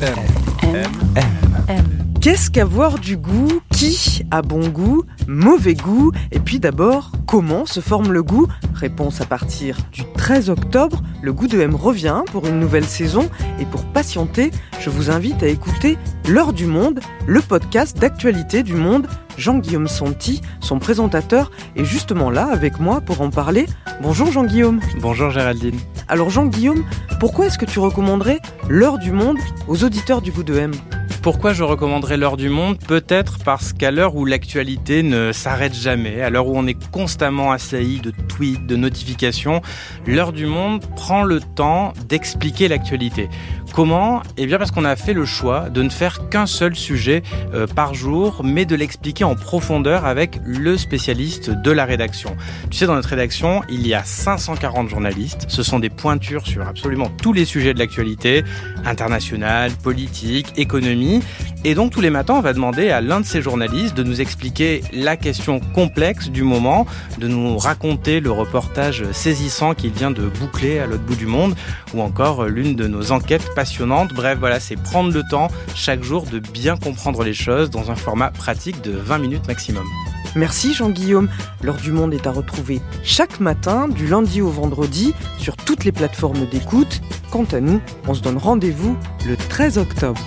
M. M. M. Qu'est-ce qu'avoir du goût? Qui a bon goût? Mauvais goût? Et puis d'abord, comment se forme le goût? Réponse à partir du 13 octobre. Le goût de M revient pour une nouvelle saison. Et pour patienter, je vous invite à écouter L'heure du monde, le podcast d'actualité du monde. Jean-Guillaume Santi, son présentateur, est justement là avec moi pour en parler. Bonjour Jean-Guillaume. Bonjour Géraldine. Alors Jean-Guillaume, pourquoi est-ce que tu recommanderais L'heure du monde aux auditeurs du goût de M? Pourquoi je recommanderais l'heure du monde? Peut-être parce qu'à l'heure où l'actualité ne s'arrête jamais, à l'heure où on est constamment assailli de tweets, de notifications, l'heure du monde prend le temps d'expliquer l'actualité. Comment? Eh bien parce qu'on a fait le choix de ne faire qu'un seul sujet euh, par jour, mais de l'expliquer en profondeur avec le spécialiste de la rédaction. Tu sais, dans notre rédaction, il y a 540 journalistes. Ce sont des pointures sur absolument tous les sujets de l'actualité, internationale, politique, Et donc tous les matins, on va demander à l'un de ces journalistes de nous expliquer la question complexe du moment, de nous raconter le reportage saisissant qu'il vient de boucler à l'autre bout du monde, ou encore l'une de nos enquêtes passionnantes. Bref, voilà, c'est prendre le temps chaque jour de bien comprendre les choses dans un format pratique de 20 minutes maximum. Merci Jean-Guillaume. L'heure du monde est à retrouver chaque matin, du lundi au vendredi, sur toutes les plateformes d'écoute. Quant à nous, on se donne rendez-vous le 13 octobre.